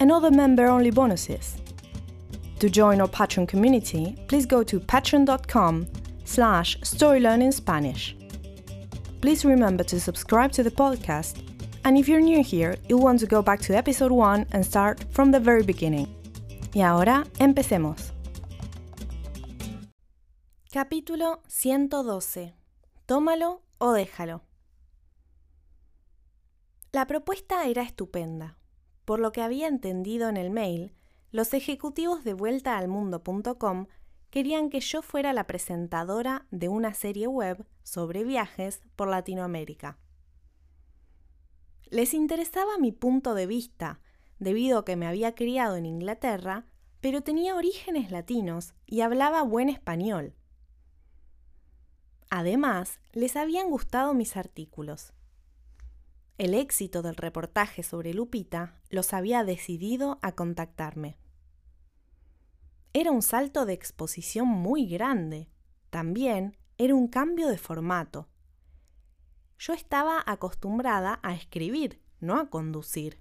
and other member-only bonuses. To join our Patreon community, please go to patreon.com slash storylearningspanish. Please remember to subscribe to the podcast, and if you're new here, you'll want to go back to episode 1 and start from the very beginning. Y ahora, empecemos. Capítulo 112. Tómalo o déjalo. La propuesta era estupenda. Por lo que había entendido en el mail, los ejecutivos de vuelta al querían que yo fuera la presentadora de una serie web sobre viajes por Latinoamérica. Les interesaba mi punto de vista, debido a que me había criado en Inglaterra, pero tenía orígenes latinos y hablaba buen español. Además, les habían gustado mis artículos. El éxito del reportaje sobre Lupita los había decidido a contactarme. Era un salto de exposición muy grande. También era un cambio de formato. Yo estaba acostumbrada a escribir, no a conducir.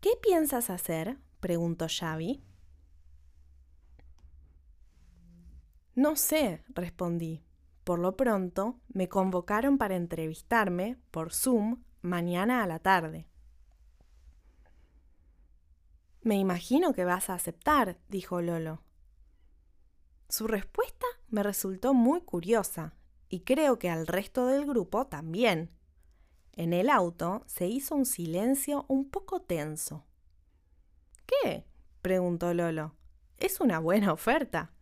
¿Qué piensas hacer? preguntó Xavi. No sé, respondí. Por lo pronto, me convocaron para entrevistarme por Zoom mañana a la tarde. Me imagino que vas a aceptar, dijo Lolo. Su respuesta me resultó muy curiosa y creo que al resto del grupo también. En el auto se hizo un silencio un poco tenso. ¿Qué? preguntó Lolo. Es una buena oferta.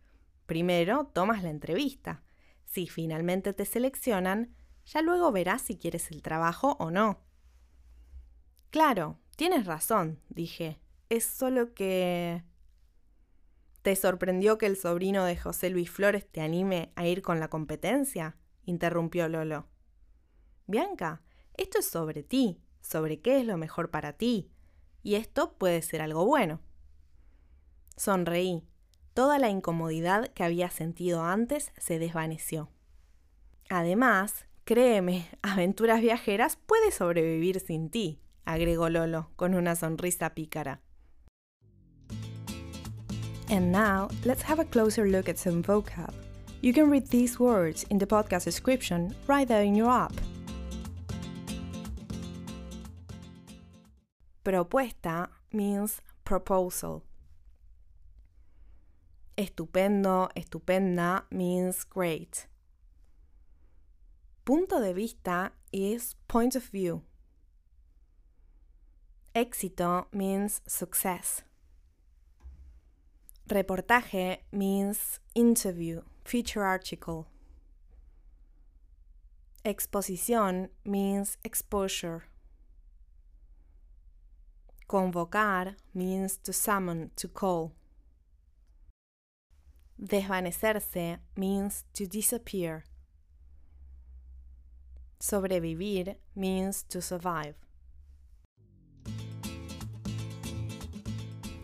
Primero tomas la entrevista si finalmente te seleccionan, ya luego verás si quieres el trabajo o no. Claro, tienes razón, dije. Es solo que... ¿Te sorprendió que el sobrino de José Luis Flores te anime a ir con la competencia? interrumpió Lolo. Bianca, esto es sobre ti, sobre qué es lo mejor para ti, y esto puede ser algo bueno. Sonreí. Toda la incomodidad que había sentido antes se desvaneció. Además, créeme, Aventuras Viajeras puede sobrevivir sin ti, agregó Lolo con una sonrisa pícara. And now, let's have a closer look at some vocab. You can read these words in the podcast description right there in your app. Propuesta means proposal. Estupendo, estupenda means great. Punto de vista is point of view. Éxito means success. Reportaje means interview, feature article. Exposición means exposure. Convocar means to summon, to call. Desvanecerse means to disappear. Sobrevivir means to survive.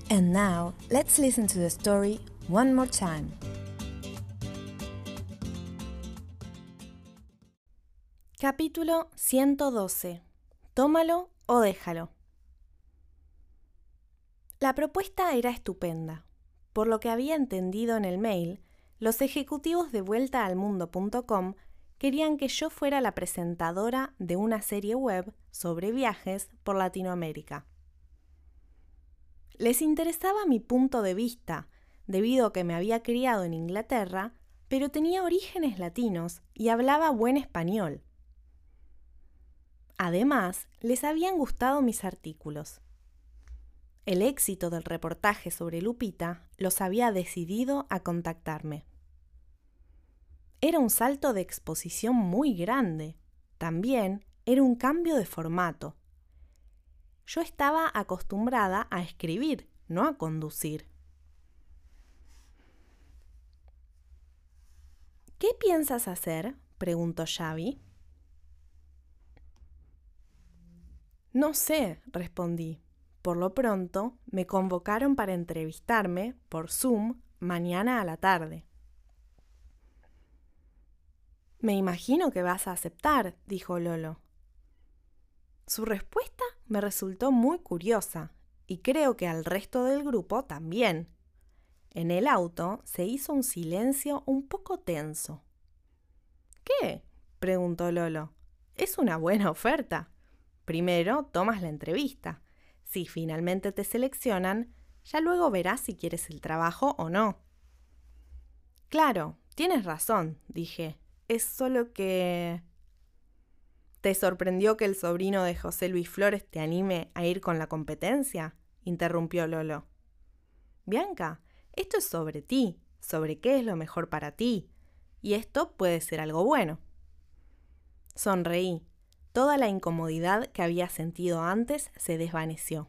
And now, let's listen to the story one more time. Capítulo 112. Tómalo o déjalo. La propuesta era estupenda. Por lo que había entendido en el mail, los ejecutivos de vuelta al mundo.com querían que yo fuera la presentadora de una serie web sobre viajes por Latinoamérica. Les interesaba mi punto de vista, debido a que me había criado en Inglaterra, pero tenía orígenes latinos y hablaba buen español. Además, les habían gustado mis artículos. El éxito del reportaje sobre Lupita los había decidido a contactarme. Era un salto de exposición muy grande. También era un cambio de formato. Yo estaba acostumbrada a escribir, no a conducir. ¿Qué piensas hacer? preguntó Xavi. No sé, respondí. Por lo pronto, me convocaron para entrevistarme por Zoom mañana a la tarde. Me imagino que vas a aceptar, dijo Lolo. Su respuesta me resultó muy curiosa y creo que al resto del grupo también. En el auto se hizo un silencio un poco tenso. ¿Qué? preguntó Lolo. Es una buena oferta. Primero tomas la entrevista. Si finalmente te seleccionan, ya luego verás si quieres el trabajo o no. Claro, tienes razón, dije. Es solo que... ¿Te sorprendió que el sobrino de José Luis Flores te anime a ir con la competencia? interrumpió Lolo. Bianca, esto es sobre ti, sobre qué es lo mejor para ti, y esto puede ser algo bueno. Sonreí. Toda la incomodidad que había sentido antes se desvaneció.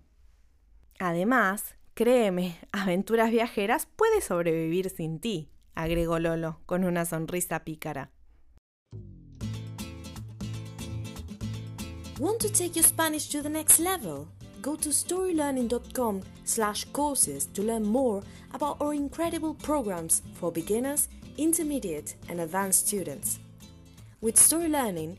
Además, créeme, Aventuras Viajeras puede sobrevivir sin ti, agregó Lolo con una sonrisa pícara. Want to take your Spanish to the next level? Go to storylearning.com slash courses to learn more about our incredible programs for beginners, intermediate, and advanced students. With Story Learning,